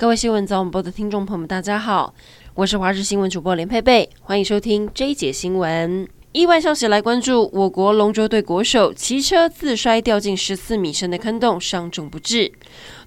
各位新闻早晚报的听众朋友们，大家好，我是华视新闻主播连佩佩，欢迎收听 J 姐新闻。意外消息来关注，我国龙舟队国手骑车自摔掉进十四米深的坑洞，伤重不治。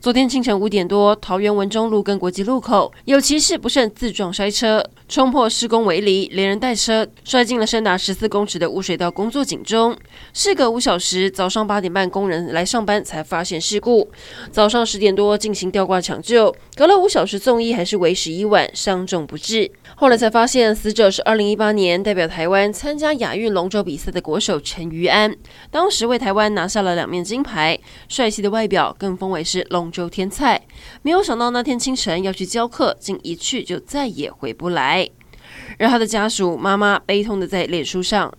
昨天清晨五点多，桃园文中路跟国际路口有骑士不慎自撞摔车，冲破施工围篱，连人带车摔进了深达十四公尺的污水道工作井中。事隔五小时，早上八点半工人来上班才发现事故。早上十点多进行吊挂抢救，隔了五小时送医还是为时已晚，伤重不治。后来才发现死者是二零一八年代表台湾参加亚运龙舟比赛的国手陈瑜安，当时为台湾拿下了两面金牌，帅气的外表更封为是龙舟天菜，没有想到那天清晨要去教课，竟一去就再也回不来。而他的家属妈妈悲痛的在脸书上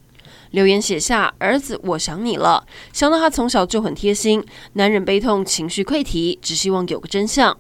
留言写下：“儿子，我想你了，想到他从小就很贴心。”男人悲痛，情绪溃堤，只希望有个真相。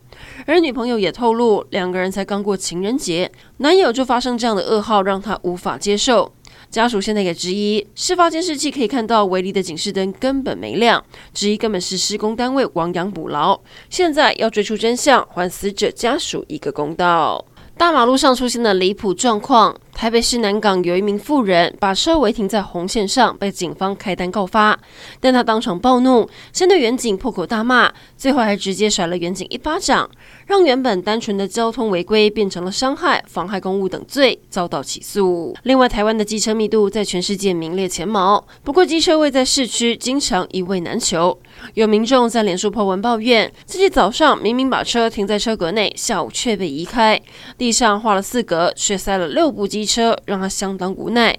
而女朋友也透露，两个人才刚过情人节，男友就发生这样的噩耗，让他无法接受。家属现在也质疑，事发监视器可以看到围篱的警示灯根本没亮，质疑根本是施工单位亡羊补牢。现在要追出真相，还死者家属一个公道。大马路上出现的离谱状况。台北市南港有一名妇人把车违停在红线上，被警方开单告发，但他当场暴怒，先对员警破口大骂，最后还直接甩了员警一巴掌，让原本单纯的交通违规变成了伤害、妨害公务等罪，遭到起诉。另外，台湾的机车密度在全世界名列前茅，不过机车位在市区经常一位难求。有民众在脸书破文抱怨，自己早上明明把车停在车格内，下午却被移开，地上画了四格，却塞了六部机。汽车让他相当无奈。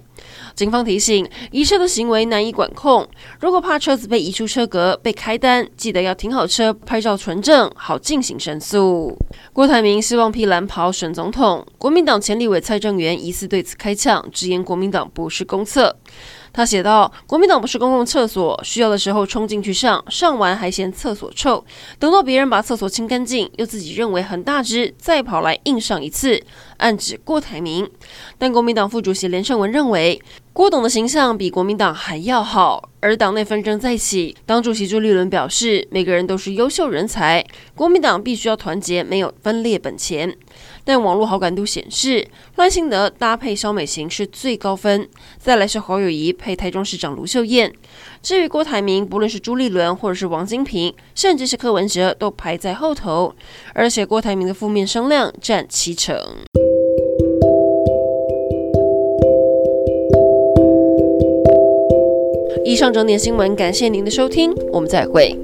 警方提醒，移车的行为难以管控。如果怕车子被移出车格被开单，记得要停好车，拍照存证，好进行申诉。郭台铭希望披蓝袍选总统，国民党前立委蔡正元疑似对此开呛，直言国民党不是公厕。他写道：“国民党不是公共厕所，需要的时候冲进去上，上完还嫌厕所臭，等到别人把厕所清干净，又自己认为很大只，再跑来硬上一次。”暗指郭台铭。但国民党副主席连胜文认为，郭董的形象比国民党还要好。而党内纷争再起，党主席朱立伦表示，每个人都是优秀人才，国民党必须要团结，没有分裂本钱。但网络好感度显示，赖清德搭配萧美琴是最高分，再来是侯友宜配台中市长卢秀燕。至于郭台铭，不论是朱立伦或者是王金平，甚至是柯文哲，都排在后头。而且郭台铭的负面声量占七成。以上整点新闻，感谢您的收听，我们再会。